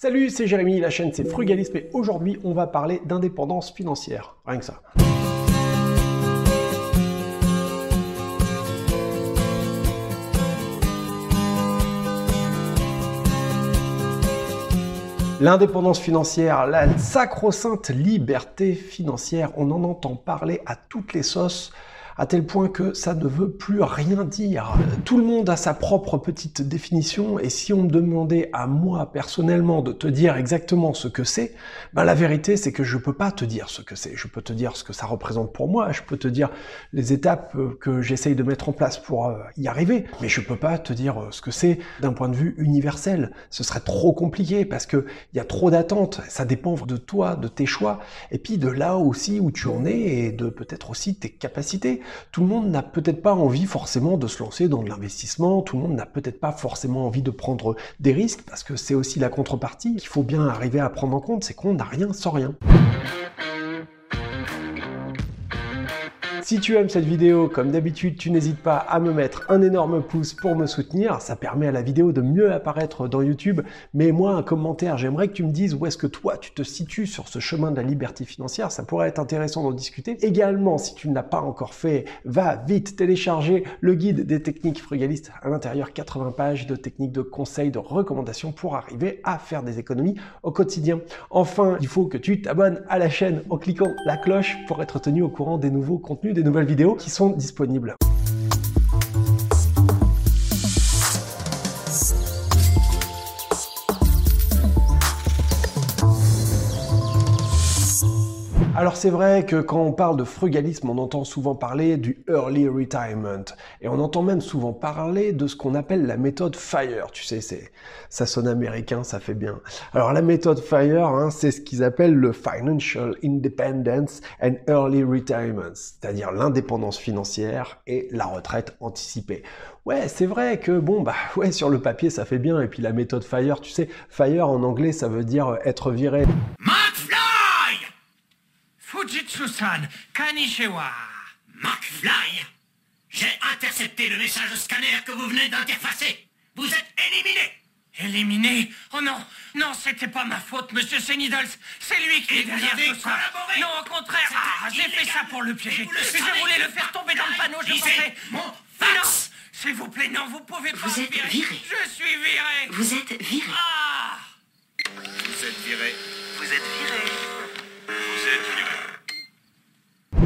Salut, c'est Jérémy, la chaîne c'est Frugalisme et aujourd'hui on va parler d'indépendance financière. Rien que ça. L'indépendance financière, la sacro-sainte liberté financière, on en entend parler à toutes les sauces à tel point que ça ne veut plus rien dire. Tout le monde a sa propre petite définition, et si on me demandait à moi personnellement de te dire exactement ce que c'est, ben la vérité c'est que je peux pas te dire ce que c'est. Je peux te dire ce que ça représente pour moi, je peux te dire les étapes euh, que j'essaye de mettre en place pour euh, y arriver, mais je peux pas te dire euh, ce que c'est d'un point de vue universel. Ce serait trop compliqué parce que il y a trop d'attentes. Ça dépend de toi, de tes choix, et puis de là aussi où tu en es et de peut-être aussi tes capacités tout le monde n'a peut-être pas envie forcément de se lancer dans de l'investissement, tout le monde n'a peut-être pas forcément envie de prendre des risques, parce que c'est aussi la contrepartie qu'il faut bien arriver à prendre en compte, c'est qu'on n'a rien sans rien. Si tu aimes cette vidéo, comme d'habitude, tu n'hésites pas à me mettre un énorme pouce pour me soutenir. Ça permet à la vidéo de mieux apparaître dans YouTube. Mais moi, un commentaire, j'aimerais que tu me dises où est-ce que toi, tu te situes sur ce chemin de la liberté financière. Ça pourrait être intéressant d'en discuter. Également, si tu ne l'as pas encore fait, va vite télécharger le guide des techniques frugalistes. À l'intérieur, 80 pages de techniques, de conseils, de recommandations pour arriver à faire des économies au quotidien. Enfin, il faut que tu t'abonnes à la chaîne en cliquant la cloche pour être tenu au courant des nouveaux contenus des nouvelles vidéos qui sont disponibles. Alors c'est vrai que quand on parle de frugalisme, on entend souvent parler du early retirement et on entend même souvent parler de ce qu'on appelle la méthode FIRE. Tu sais, ça sonne américain, ça fait bien. Alors la méthode FIRE, hein, c'est ce qu'ils appellent le financial independence and early retirement, c'est-à-dire l'indépendance financière et la retraite anticipée. Ouais, c'est vrai que bon bah ouais sur le papier ça fait bien et puis la méthode FIRE, tu sais, FIRE en anglais ça veut dire être viré. Fujitsu-san, Kanishiwa. McFly J'ai intercepté le message scanner que vous venez d'interfacer. Vous êtes éliminé Éliminé? Oh non, non, c'était pas ma faute, monsieur Senidals. C'est lui qui est derrière tout ça. Non, au contraire, ah, j'ai fait ça pour le piéger. Je voulais le faire tomber dans le panneau, je pensais. Mon fax S'il vous plaît, non, vous pouvez pas Vous êtes viré. Je suis viré. Vous êtes viré. Ah Vous êtes viré. Vous êtes viré. Vous êtes viré.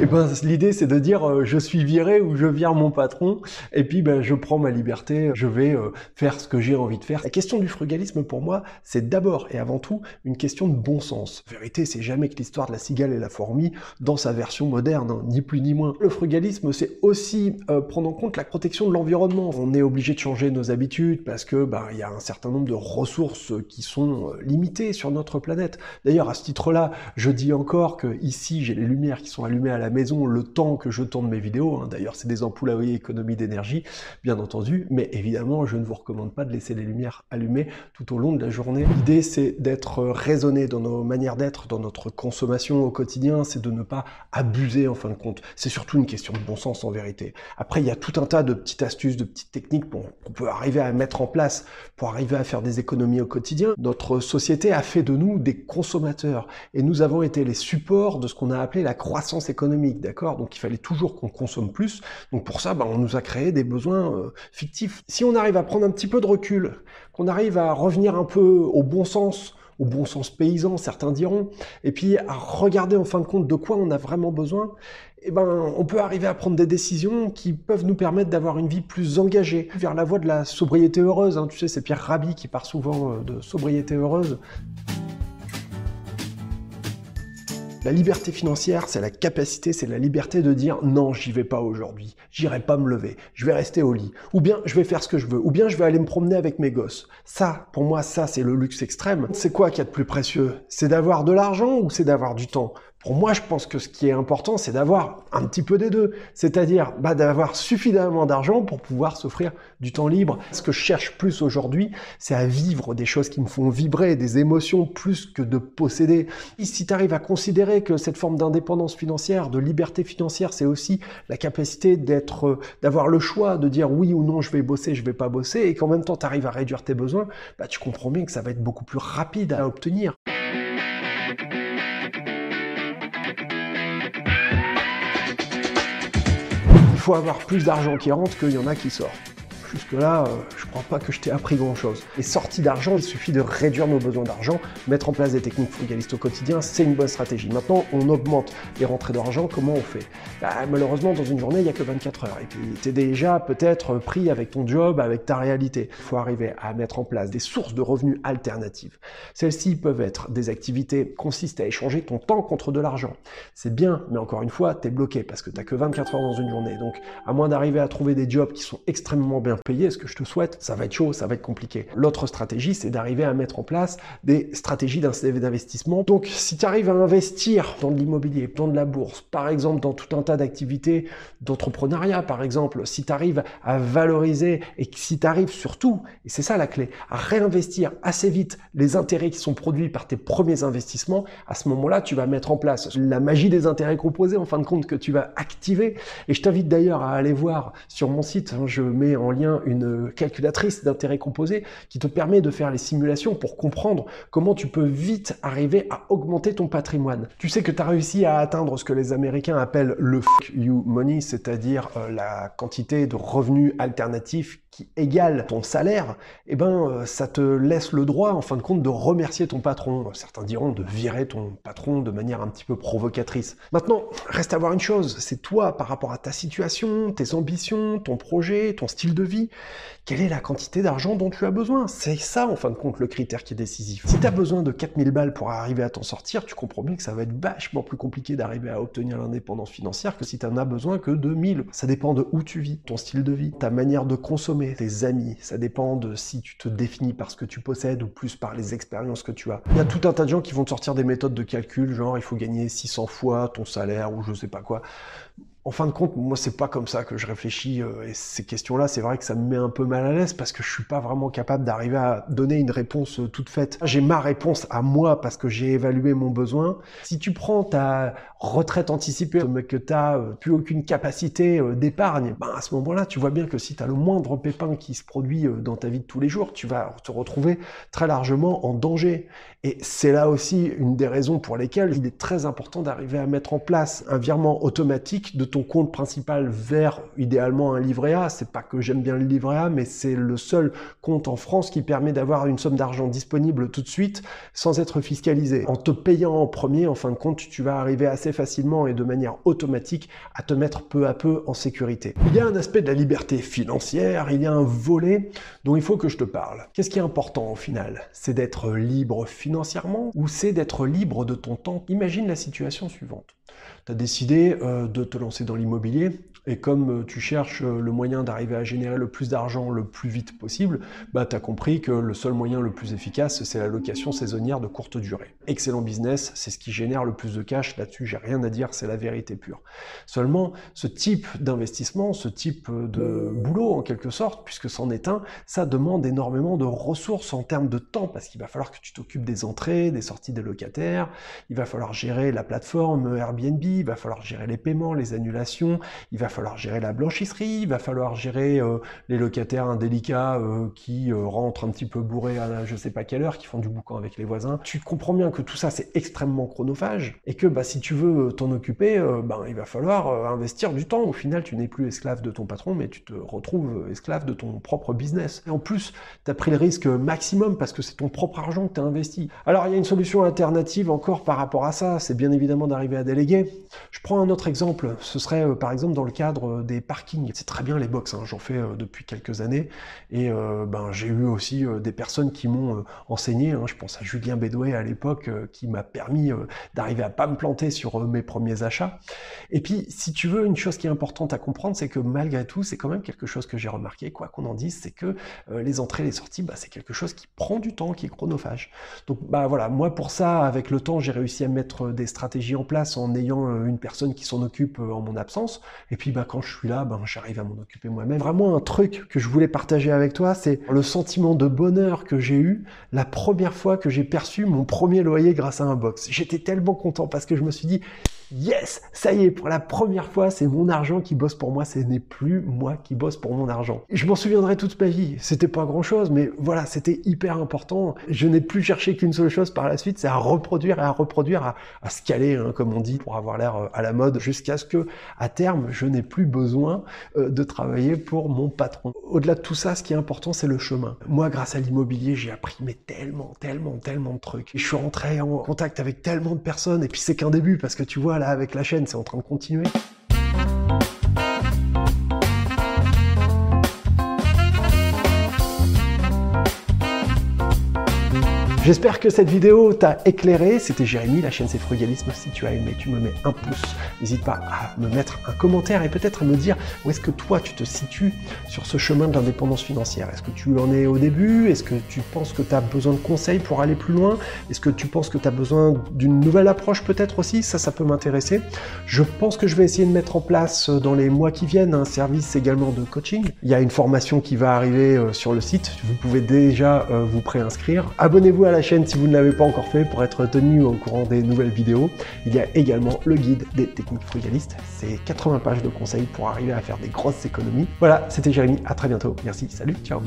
Et eh ben l'idée c'est de dire euh, je suis viré ou je vire mon patron et puis ben je prends ma liberté, je vais euh, faire ce que j'ai envie de faire. La question du frugalisme pour moi, c'est d'abord et avant tout une question de bon sens. En vérité, c'est jamais que l'histoire de la cigale et la fourmi dans sa version moderne, hein, ni plus ni moins. Le frugalisme, c'est aussi euh, prendre en compte la protection de l'environnement. On est obligé de changer nos habitudes parce que ben il y a un certain nombre de ressources qui sont limitées sur notre planète. D'ailleurs, à ce titre-là, je dis encore que ici, j'ai les lumières qui sont allumées à la maison le temps que je tourne mes vidéos. Hein. D'ailleurs, c'est des ampoules à économie d'énergie, bien entendu. Mais évidemment, je ne vous recommande pas de laisser les lumières allumées tout au long de la journée. L'idée, c'est d'être raisonné dans nos manières d'être, dans notre consommation au quotidien. C'est de ne pas abuser en fin de compte. C'est surtout une question de bon sens en vérité. Après, il y a tout un tas de petites astuces, de petites techniques qu'on peut arriver à mettre en place pour arriver à faire des économies au quotidien. Notre société a fait de nous des consommateurs et nous avons été les supports de ce qu'on a appelé la croissance économique d'accord? Donc il fallait toujours qu'on consomme plus. Donc pour ça, bah, on nous a créé des besoins euh, fictifs. Si on arrive à prendre un petit peu de recul, qu'on arrive à revenir un peu au bon sens, au bon sens paysan, certains diront, et puis à regarder en fin de compte de quoi on a vraiment besoin, eh ben, on peut arriver à prendre des décisions qui peuvent nous permettre d'avoir une vie plus engagée vers la voie de la sobriété heureuse. Hein. Tu sais, c'est Pierre Rabhi qui part souvent euh, de sobriété heureuse. La liberté financière, c'est la capacité, c'est la liberté de dire non, j'y vais pas aujourd'hui, j'irai pas me lever, je vais rester au lit, ou bien je vais faire ce que je veux, ou bien je vais aller me promener avec mes gosses. Ça, pour moi, ça, c'est le luxe extrême. C'est quoi qui est de plus précieux? C'est d'avoir de l'argent ou c'est d'avoir du temps? Pour moi, je pense que ce qui est important, c'est d'avoir un petit peu des deux. C'est-à-dire bah, d'avoir suffisamment d'argent pour pouvoir s'offrir du temps libre. Ce que je cherche plus aujourd'hui, c'est à vivre des choses qui me font vibrer, des émotions plus que de posséder. Et si tu arrives à considérer que cette forme d'indépendance financière, de liberté financière, c'est aussi la capacité d'être, d'avoir le choix de dire oui ou non, je vais bosser, je vais pas bosser, et qu'en même temps, tu arrives à réduire tes besoins, bah, tu comprends bien que ça va être beaucoup plus rapide à obtenir. Faut avoir plus d'argent qui rentre qu'il y en a qui sort. Jusque-là, euh, je crois pas que je t'ai appris grand-chose. Et sortie d'argent, il suffit de réduire nos besoins d'argent, mettre en place des techniques frugalistes au quotidien, c'est une bonne stratégie. Maintenant, on augmente les rentrées d'argent, comment on fait? Bah, Malheureusement, dans une journée, il n'y a que 24 heures. Et puis, tu es déjà peut-être pris avec ton job, avec ta réalité. Il faut arriver à mettre en place des sources de revenus alternatives. Celles-ci peuvent être des activités consistent à échanger ton temps contre de l'argent. C'est bien, mais encore une fois, tu es bloqué parce que tu n'as que 24 heures dans une journée. Donc, à moins d'arriver à trouver des jobs qui sont extrêmement bien payer ce que je te souhaite, ça va être chaud, ça va être compliqué. L'autre stratégie, c'est d'arriver à mettre en place des stratégies d'investissement. Donc, si tu arrives à investir dans de l'immobilier, dans de la bourse, par exemple, dans tout un tas d'activités d'entrepreneuriat, par exemple, si tu arrives à valoriser et si tu arrives surtout, et c'est ça la clé, à réinvestir assez vite les intérêts qui sont produits par tes premiers investissements, à ce moment-là, tu vas mettre en place la magie des intérêts composés, en fin de compte, que tu vas activer. Et je t'invite d'ailleurs à aller voir sur mon site, hein, je mets en lien une calculatrice d'intérêt composé qui te permet de faire les simulations pour comprendre comment tu peux vite arriver à augmenter ton patrimoine. Tu sais que tu as réussi à atteindre ce que les Américains appellent le fuck you money, c'est-à-dire euh, la quantité de revenus alternatifs qui égale ton salaire, eh ben, euh, ça te laisse le droit, en fin de compte, de remercier ton patron. Certains diront de virer ton patron de manière un petit peu provocatrice. Maintenant, reste à voir une chose, c'est toi, par rapport à ta situation, tes ambitions, ton projet, ton style de vie, quelle est la quantité d'argent dont tu as besoin? C'est ça, en fin de compte, le critère qui est décisif. Si tu as besoin de 4000 balles pour arriver à t'en sortir, tu comprends bien que ça va être vachement plus compliqué d'arriver à obtenir l'indépendance financière que si tu n'en as besoin que de 1000. Ça dépend de où tu vis, ton style de vie, ta manière de consommer, tes amis. Ça dépend de si tu te définis par ce que tu possèdes ou plus par les expériences que tu as. Il y a tout un tas de gens qui vont te sortir des méthodes de calcul, genre il faut gagner 600 fois ton salaire ou je sais pas quoi en fin de compte, moi, c'est pas comme ça que je réfléchis. Euh, et ces questions-là, c'est vrai que ça me met un peu mal à l'aise parce que je suis pas vraiment capable d'arriver à donner une réponse euh, toute faite. J'ai ma réponse à moi parce que j'ai évalué mon besoin. Si tu prends ta retraite anticipée, mais que tu n'as euh, plus aucune capacité d'épargne, ben à ce moment-là, tu vois bien que si tu as le moindre pépin qui se produit dans ta vie de tous les jours, tu vas te retrouver très largement en danger. Et c'est là aussi une des raisons pour lesquelles il est très important d'arriver à mettre en place un virement automatique de ton compte principal vers idéalement un livret A. C'est pas que j'aime bien le livret A, mais c'est le seul compte en France qui permet d'avoir une somme d'argent disponible tout de suite sans être fiscalisé. En te payant en premier, en fin de compte, tu vas arriver assez facilement et de manière automatique à te mettre peu à peu en sécurité. Il y a un aspect de la liberté financière, il y a un volet dont il faut que je te parle. Qu'est-ce qui est important au final? C'est d'être libre financièrement ou c'est d'être libre de ton temps? Imagine la situation suivante tu as décidé euh, de te lancer dans l'immobilier et comme euh, tu cherches euh, le moyen d'arriver à générer le plus d'argent le plus vite possible, bah, tu as compris que le seul moyen le plus efficace, c'est la location saisonnière de courte durée. Excellent business, c'est ce qui génère le plus de cash, là-dessus j'ai rien à dire, c'est la vérité pure. Seulement, ce type d'investissement, ce type de boulot en quelque sorte, puisque c'en est un, ça demande énormément de ressources en termes de temps, parce qu'il va falloir que tu t'occupes des entrées, des sorties des locataires, il va falloir gérer la plateforme Airbnb, il va falloir gérer les paiements, les annulations, il va falloir gérer la blanchisserie, il va falloir gérer euh, les locataires indélicats euh, qui euh, rentrent un petit peu bourrés à je sais pas quelle heure, qui font du boucan avec les voisins. Tu comprends bien que tout ça c'est extrêmement chronophage et que bah, si tu veux t'en occuper, ben, il va falloir investir du temps. Au final, tu n'es plus esclave de ton patron, mais tu te retrouves esclave de ton propre business. Et en plus, tu as pris le risque maximum parce que c'est ton propre argent que tu as investi. Alors il y a une solution alternative encore par rapport à ça, c'est bien évidemment d'arriver à déléguer. Je prends un autre exemple, ce serait par exemple dans le cas j'encadre des parkings. C'est très bien les box, hein, j'en fais depuis quelques années. Et ben, j'ai eu aussi des personnes qui m'ont enseigné. Hein. je pense à Julien Bédouet à l'époque, qui m'a permis d'arriver à pas me planter sur mes premiers achats. Et puis, si tu veux, une chose qui est importante à comprendre, c'est que malgré tout, c'est quand même quelque chose que j'ai remarqué, quoi qu'on en dise, c'est que les entrées les sorties, bah, c'est quelque chose qui prend du temps, qui est chronophage. Donc bah voilà, moi pour ça, avec le temps, j'ai réussi à mettre des stratégies en place en ayant euh, une personne qui s'en occupe euh, en mon absence. Et puis bah quand je suis là, bah, j'arrive à m'en occuper moi-même. Vraiment un truc que je voulais partager avec toi, c'est le sentiment de bonheur que j'ai eu la première fois que j'ai perçu mon premier loyer grâce à un box. J'étais tellement content parce que je me suis dit Yes, ça y est, pour la première fois, c'est mon argent qui bosse pour moi, ce n'est plus moi qui bosse pour mon argent. Je m'en souviendrai toute ma vie. C'était pas grand chose, mais voilà, c'était hyper important. Je n'ai plus cherché qu'une seule chose par la suite, c'est à reproduire et à reproduire, à, à scaler, hein, comme on dit, pour avoir l'air euh, à la mode, jusqu'à ce que, à terme, je n'ai plus besoin euh, de travailler pour mon patron. Au-delà de tout ça, ce qui est important, c'est le chemin. Moi, grâce à l'immobilier, j'ai appris mais tellement, tellement, tellement de trucs. je suis rentré en contact avec tellement de personnes, et puis c'est qu'un début, parce que tu vois, avec la chaîne, c'est en train de continuer. J'espère que cette vidéo t'a éclairé. C'était Jérémy, la chaîne c'est Frugalisme. Si tu as aimé, tu me mets un pouce. N'hésite pas à me mettre un commentaire et peut-être à me dire où est-ce que toi tu te situes sur ce chemin de l'indépendance financière. Est-ce que tu en es au début? Est-ce que tu penses que tu as besoin de conseils pour aller plus loin? Est-ce que tu penses que tu as besoin d'une nouvelle approche peut-être aussi? Ça, ça peut m'intéresser. Je pense que je vais essayer de mettre en place euh, dans les mois qui viennent un service également de coaching. Il y a une formation qui va arriver euh, sur le site. Vous pouvez déjà euh, vous préinscrire. Abonnez-vous la chaîne si vous ne l'avez pas encore fait pour être tenu au courant des nouvelles vidéos. Il y a également le guide des techniques frugalistes. C'est 80 pages de conseils pour arriver à faire des grosses économies. Voilà, c'était Jérémy. À très bientôt. Merci. Salut. Ciao.